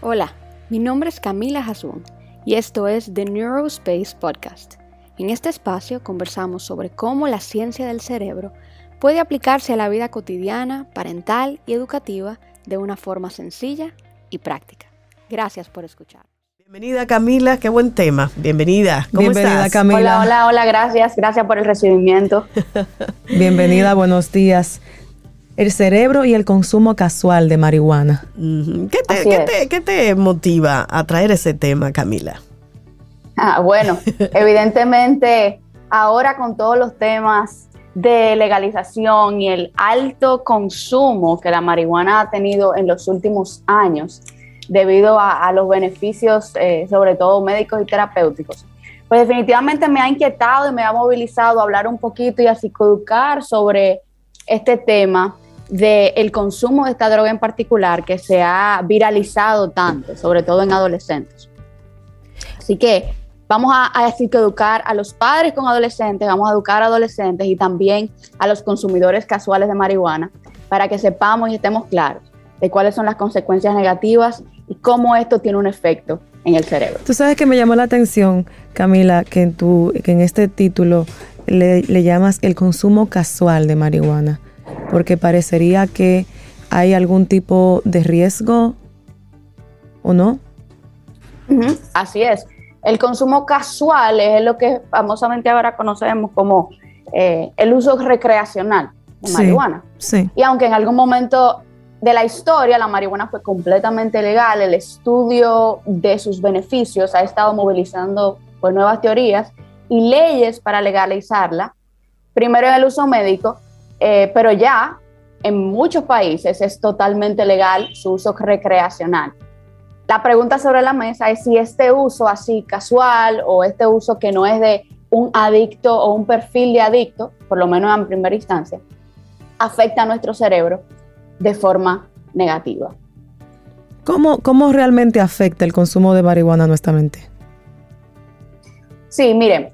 Hola, mi nombre es Camila Hasun y esto es The Neurospace Podcast. En este espacio conversamos sobre cómo la ciencia del cerebro puede aplicarse a la vida cotidiana, parental y educativa de una forma sencilla y práctica. Gracias por escuchar. Bienvenida Camila, qué buen tema. Bienvenida. ¿Cómo Bienvenida Camila. Hola, hola, hola, gracias. Gracias por el recibimiento. Bienvenida, buenos días el cerebro y el consumo casual de marihuana. ¿Qué te, motiva a traer ese tema, Camila? Ah, bueno, evidentemente ahora con todos los temas de legalización y el alto consumo que la marihuana ha tenido en los últimos años debido a, los beneficios, eh, sobre todo médicos y terapéuticos, pues definitivamente me ha inquietado y me ha movilizado a hablar un poquito y a psicoeducar sobre este tema del consumo de esta droga en particular que se ha viralizado tanto, sobre todo en adolescentes. Así que vamos a, a educar a los padres con adolescentes, vamos a educar a adolescentes y también a los consumidores casuales de marihuana para que sepamos y estemos claros de cuáles son las consecuencias negativas y cómo esto tiene un efecto en el cerebro. Tú sabes que me llamó la atención, Camila, que en, tu, que en este título le, le llamas el consumo casual de marihuana porque parecería que hay algún tipo de riesgo o no. Así es. El consumo casual es lo que famosamente ahora conocemos como eh, el uso recreacional de marihuana. Sí. Y aunque en algún momento de la historia la marihuana fue completamente legal, el estudio de sus beneficios ha estado movilizando pues, nuevas teorías y leyes para legalizarla. Primero en el uso médico eh, pero ya en muchos países es totalmente legal su uso recreacional. La pregunta sobre la mesa es si este uso así casual o este uso que no es de un adicto o un perfil de adicto, por lo menos en primera instancia, afecta a nuestro cerebro de forma negativa. ¿Cómo, cómo realmente afecta el consumo de marihuana a nuestra mente? Sí, miren,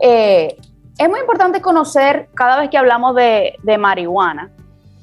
eh, es muy importante conocer cada vez que hablamos de, marihuana,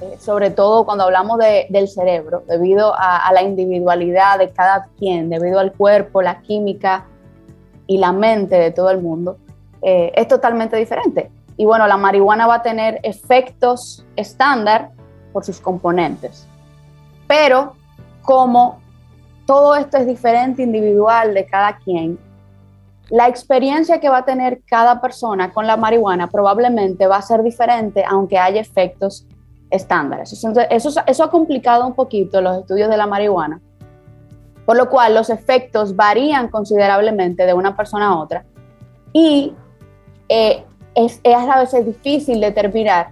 eh, sobre todo cuando hablamos del cerebro, debido a, la individualidad de cada quien, debido al cuerpo, la química y la mente de todo el mundo, eh, es totalmente diferente. Y bueno, la marihuana va a tener efectos estándar por sus componentes. Pero como todo esto es diferente, individual de cada quien, la experiencia que va a tener cada persona con la marihuana probablemente va a ser diferente, aunque haya efectos estándares. Eso, eso, ha complicado un poquito los estudios de la marihuana, por lo cual los efectos varían considerablemente de una persona a otra y eh, es a veces difícil determinar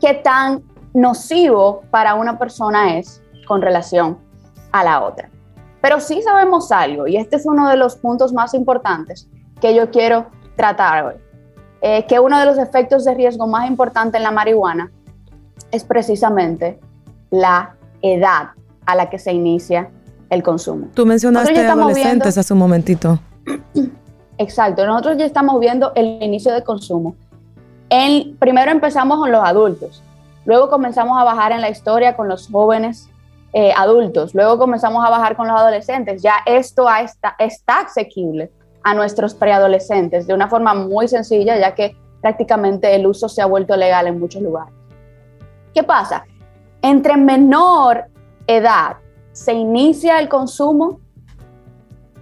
qué tan nocivo para una persona es con relación a la otra. Pero sí sabemos algo, y este es uno de los puntos más importantes que yo quiero tratar hoy, eh, que uno de los efectos de riesgo más importantes en la marihuana es precisamente la edad a la que se inicia el consumo. Tú mencionaste adolescentes hace un momentito. Exacto, nosotros ya estamos viendo el inicio del consumo. El, primero empezamos con los adultos, luego comenzamos a bajar en la historia con los jóvenes eh, adultos, luego comenzamos a bajar con los adolescentes, ya esto está, está asequible a nuestros preadolescentes de una forma muy sencilla, ya que prácticamente el uso se ha vuelto legal en muchos lugares. ¿Qué pasa? Entre menor edad se inicia el consumo,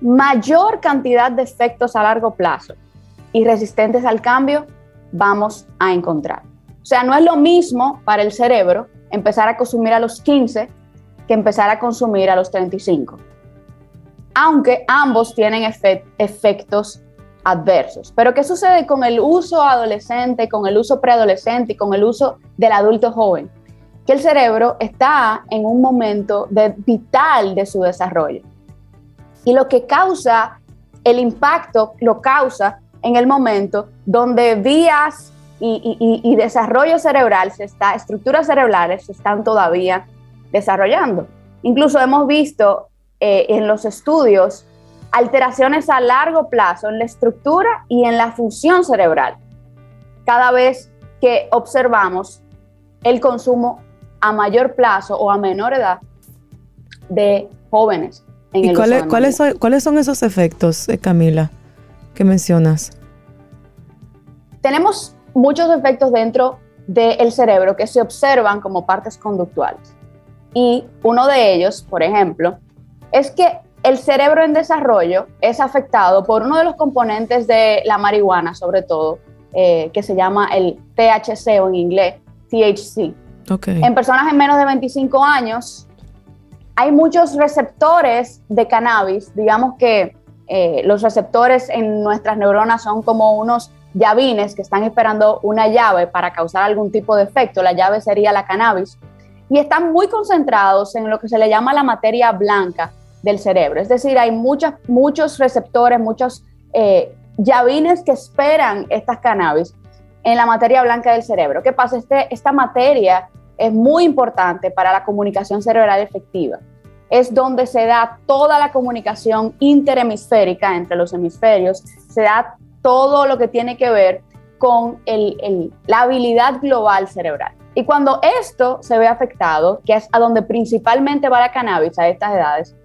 mayor cantidad de efectos a largo plazo y resistentes al cambio vamos a encontrar. O sea, no es lo mismo para el cerebro empezar a consumir a los 15 que empezar a consumir a los 35. Aunque ambos tienen efectos adversos. Pero ¿qué sucede con el uso adolescente, con el uso preadolescente y con el uso del adulto joven? Que el cerebro está en un momento de, vital de su desarrollo. Y lo que causa el impacto lo causa en el momento donde vías y, y desarrollo cerebral, se está, estructuras cerebrales están todavía desarrollando. Incluso hemos visto eh, en los estudios alteraciones a largo plazo en la estructura y en la función cerebral cada vez que observamos el consumo a mayor plazo o a menor edad de jóvenes. En ¿Y cuáles, cuáles, son, cuáles son esos efectos, eh, Camila, que mencionas? Tenemos muchos efectos dentro del cerebro que se observan como partes conductuales. Y uno de ellos, por ejemplo, es que el cerebro en desarrollo es afectado por uno de los componentes de la marihuana, sobre todo, eh, que se llama el THC o en inglés THC. En personas en menos de 25 años hay muchos receptores de cannabis, digamos que eh, los receptores en nuestras neuronas son como unos llavines que están esperando una llave para causar algún tipo de efecto, la llave sería la cannabis, y están muy concentrados en lo que se le llama la materia blanca del cerebro, es decir, hay muchos muchos receptores, muchos eh, llavines que esperan estas cannabis en la materia blanca del cerebro. ¿Qué pasa? Este, esta materia es muy importante para la comunicación cerebral efectiva. Es donde se da toda la comunicación interhemisférica entre los hemisferios, se da todo lo que tiene que ver con la habilidad global cerebral. Y cuando esto se ve afectado, que es a donde principalmente va la cannabis a estas edades,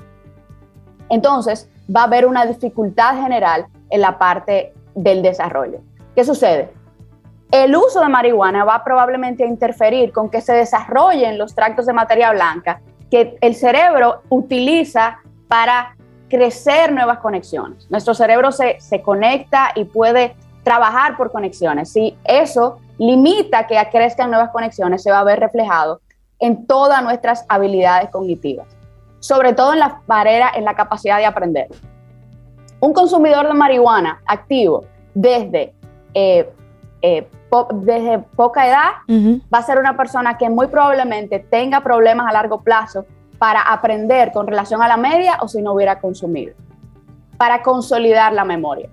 entonces va a haber una dificultad general en la parte del desarrollo. ¿Qué sucede? El uso de marihuana va probablemente a interferir con que se desarrollen los tractos de materia blanca que el cerebro utiliza para crecer nuevas conexiones. Nuestro cerebro se, se conecta y puede trabajar por conexiones. Si eso limita que crezcan nuevas conexiones, se va a ver reflejado en todas nuestras habilidades cognitivas, sobre todo en la barrera, en la capacidad de aprender. Un consumidor de marihuana activo desde, eh, eh, desde poca edad va a ser una persona que muy probablemente tenga problemas a largo plazo para aprender con relación a la media o si no hubiera consumido, para consolidar la memoria.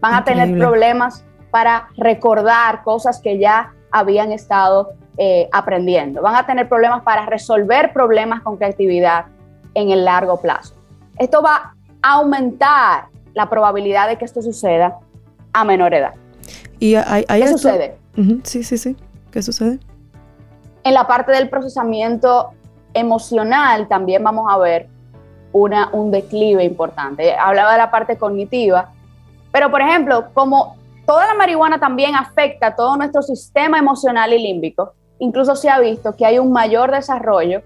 Van a tener problemas para recordar cosas que ya habían estado eh, aprendiendo. Van a tener problemas para resolver problemas con creatividad en el largo plazo. Esto va aumentar la probabilidad de que esto suceda a menor edad. ¿Y hay, ¿Qué sucede? Sí, sí, sí. ¿Qué sucede? En la parte del procesamiento emocional también vamos a ver una, un declive importante. Hablaba de la parte cognitiva, pero por ejemplo, como toda la marihuana también afecta a todo nuestro sistema emocional y límbico, incluso se ha visto que hay un mayor desarrollo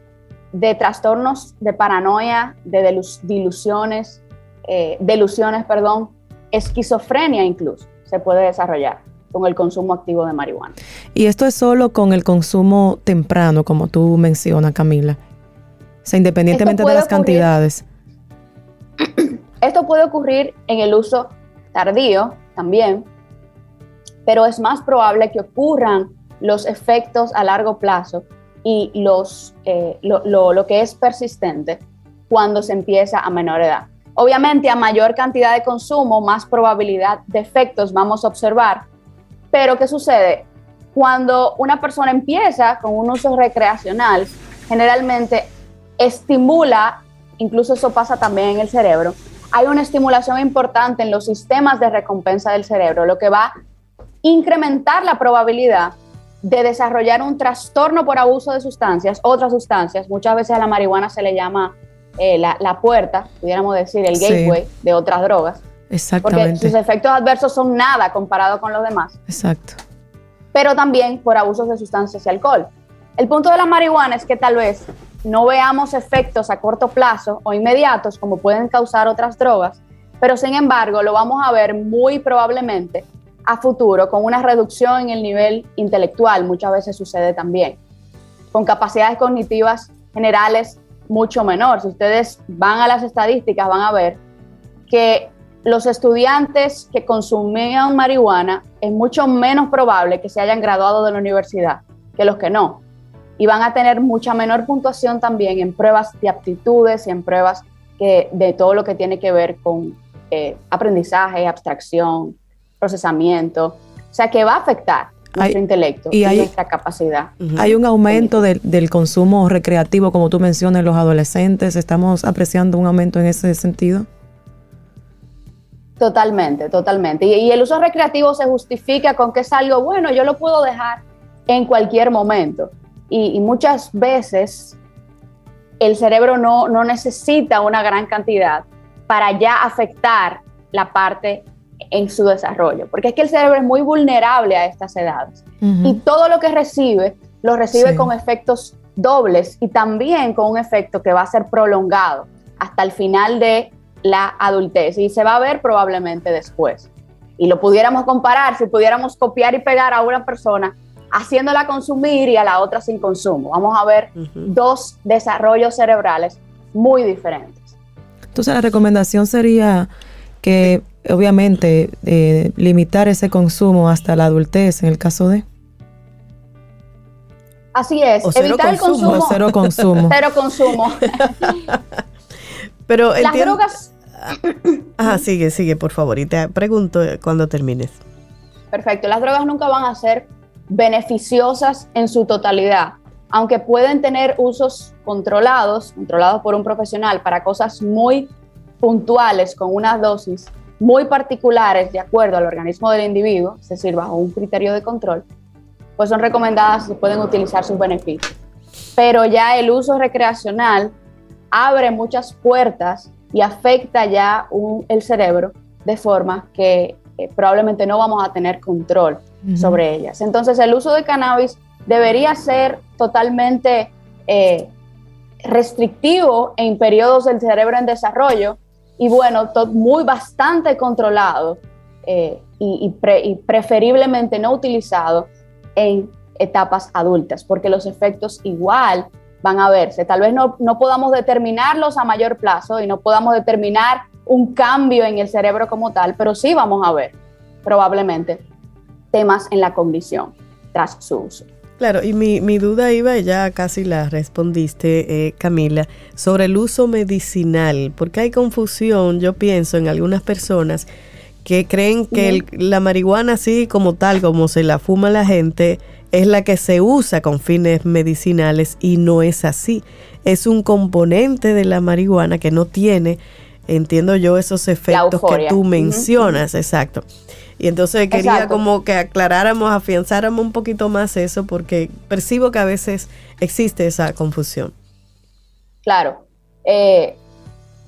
de trastornos de paranoia, de dilusiones, eh, delusiones, perdón, esquizofrenia incluso se puede desarrollar con el consumo activo de marihuana. Y esto es solo con el consumo temprano, como tú mencionas, Camila. O sea, independientemente de las cantidades. Esto puede ocurrir en el uso tardío también, pero es más probable que ocurran los efectos a largo plazo y los, eh, lo, que es persistente cuando se empieza a menor edad. Obviamente, a mayor cantidad de consumo, más probabilidad de efectos vamos a observar. Pero, ¿qué sucede? Cuando una persona empieza con un uso recreacional, generalmente estimula, incluso eso pasa también en el cerebro, hay una estimulación importante en los sistemas de recompensa del cerebro, lo que va incrementar la probabilidad de desarrollar un trastorno por abuso de sustancias, otras sustancias, muchas veces a la marihuana se le llama eh, la, puerta, pudiéramos decir, el gateway de otras drogas. Exactamente. Porque sus efectos adversos son nada comparado con los demás. Exacto. Pero también por abusos de sustancias y alcohol. El punto de la marihuana es que tal vez no veamos efectos a corto plazo o inmediatos como pueden causar otras drogas, pero sin embargo lo vamos a ver muy probablemente a futuro con una reducción en el nivel intelectual, muchas veces sucede también, con capacidades cognitivas generales mucho menor. Si ustedes van a las estadísticas, van a ver que los estudiantes que consumían marihuana es mucho menos probable que se hayan graduado de la universidad que los que no. Y van a tener mucha menor puntuación también en pruebas de aptitudes y en pruebas que, de todo lo que tiene que ver con eh, aprendizaje, abstracción, procesamiento. O sea, que va a afectar nuestro intelecto y, nuestra capacidad. Hay un aumento del, consumo recreativo, como tú mencionas, en los adolescentes. ¿Estamos apreciando un aumento en ese sentido? Totalmente, totalmente. Y, el uso recreativo se justifica con que es algo bueno, yo lo puedo dejar en cualquier momento. Y, muchas veces el cerebro no, no necesita una gran cantidad para ya afectar la parte en su desarrollo, porque es que el cerebro es muy vulnerable a estas edades y todo lo que recibe lo recibe con efectos dobles y también con un efecto que va a ser prolongado hasta el final de la adultez y se va a ver probablemente después. Y lo pudiéramos comparar, si pudiéramos copiar y pegar a una persona haciéndola consumir y a la otra sin consumo. Vamos a ver dos desarrollos cerebrales muy diferentes. Entonces la recomendación sería que obviamente eh, limitar ese consumo hasta la adultez en el caso de... Así es, evitar el consumo. cero consumo. cero consumo. Pero las drogas. Ah, sigue, sigue, por favor. Y te pregunto cuando termines. Perfecto. Las drogas nunca van a ser beneficiosas en su totalidad, aunque pueden tener usos controlados, controlados por un profesional para cosas muy puntuales, con unas dosis muy particulares de acuerdo al organismo del individuo, es decir, bajo un criterio de control, pues son recomendadas y pueden utilizar sus beneficios. Pero ya el uso recreacional abre muchas puertas y afecta ya el cerebro de forma que eh, probablemente no vamos a tener control sobre ellas. Entonces el uso de cannabis debería ser totalmente eh, restrictivo en periodos del cerebro en desarrollo y bueno, muy bastante controlado eh, y, preferiblemente no utilizado en etapas adultas, porque los efectos igual van a verse. Tal vez no, no podamos determinarlos a mayor plazo y no podamos determinar un cambio en el cerebro como tal, pero sí vamos a ver probablemente temas en la cognición tras su uso. Claro, y mi, mi duda iba, ya casi la respondiste, eh, Camila, sobre el uso medicinal, porque hay confusión, yo pienso, en algunas personas que creen que la marihuana así como tal, como se la fuma la gente, es la que se usa con fines medicinales y no es así. Es un componente de la marihuana que no tiene, entiendo yo, esos efectos que tú mencionas, exacto. Y entonces quería como que aclaráramos, afianzáramos un poquito más eso porque percibo que a veces existe esa confusión. Claro. Eh,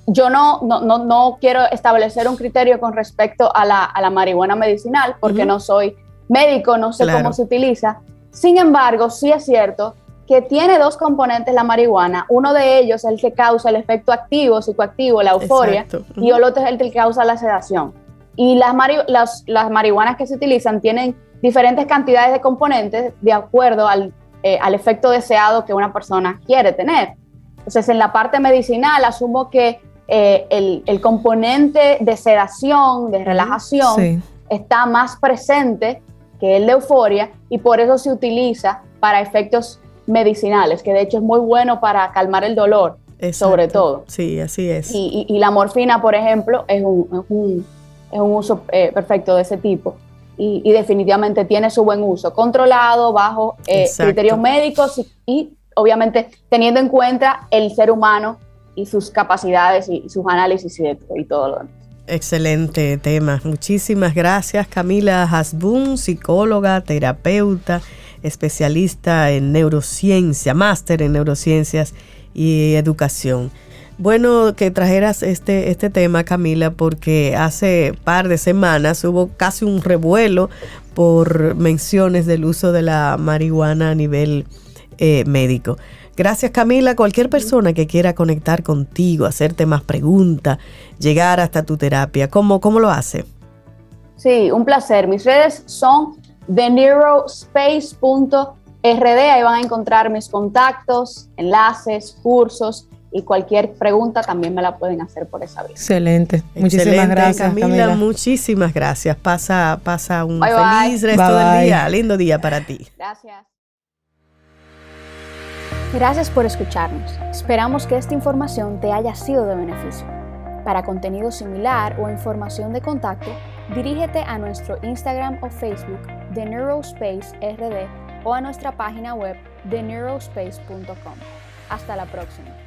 yo no, no, quiero establecer un criterio con respecto a la, marihuana medicinal porque no soy médico, no sé cómo se utiliza, sin embargo, sí es cierto que tiene dos componentes la marihuana. Uno de ellos es el que causa el efecto activo, psicoactivo, la euforia, y el otro es el que causa la sedación. Y las, las, marihuanas que se utilizan tienen diferentes cantidades de componentes de acuerdo al, eh, efecto deseado que una persona quiere tener. Entonces, en la parte medicinal, asumo que eh, el, componente de sedación, de relajación, está más presente que el de euforia, y por eso se utiliza para efectos medicinales, que de hecho es muy bueno para calmar el dolor, sobre todo. Sí, así es. Y, la morfina, por ejemplo, es un, es un, uso eh, perfecto de ese tipo. Y, definitivamente tiene su buen uso, controlado bajo eh, criterios médicos y, obviamente teniendo en cuenta el ser humano y sus capacidades y, sus análisis y, y todo lo demás. Excelente tema. Muchísimas gracias Camila Hasbun, psicóloga, terapeuta, especialista en neurociencia, máster en neurociencias y educación. Bueno que trajeras este, este tema, Camila, porque hace par de semanas hubo casi un revuelo por menciones del uso de la marihuana a nivel eh, médico. Gracias Camila. Cualquier persona que quiera conectar contigo, hacerte más preguntas, llegar hasta tu terapia, ¿cómo, cómo lo hace? Sí, un placer. Mis redes son theneurospace.rd. Ahí van a encontrar mis contactos, enlaces, cursos y cualquier pregunta también me la pueden hacer por esa vía. Excelente. Muchísimas gracias, Camila, Muchísimas gracias. Pasa, pasa un feliz resto del día. Lindo día para ti. Gracias. Gracias por escucharnos. Esperamos que esta información te haya sido de beneficio. Para contenido similar o información de contacto, dirígete a nuestro Instagram o Facebook de Neurospace RD o a nuestra página web de neurospace.com. Hasta la próxima.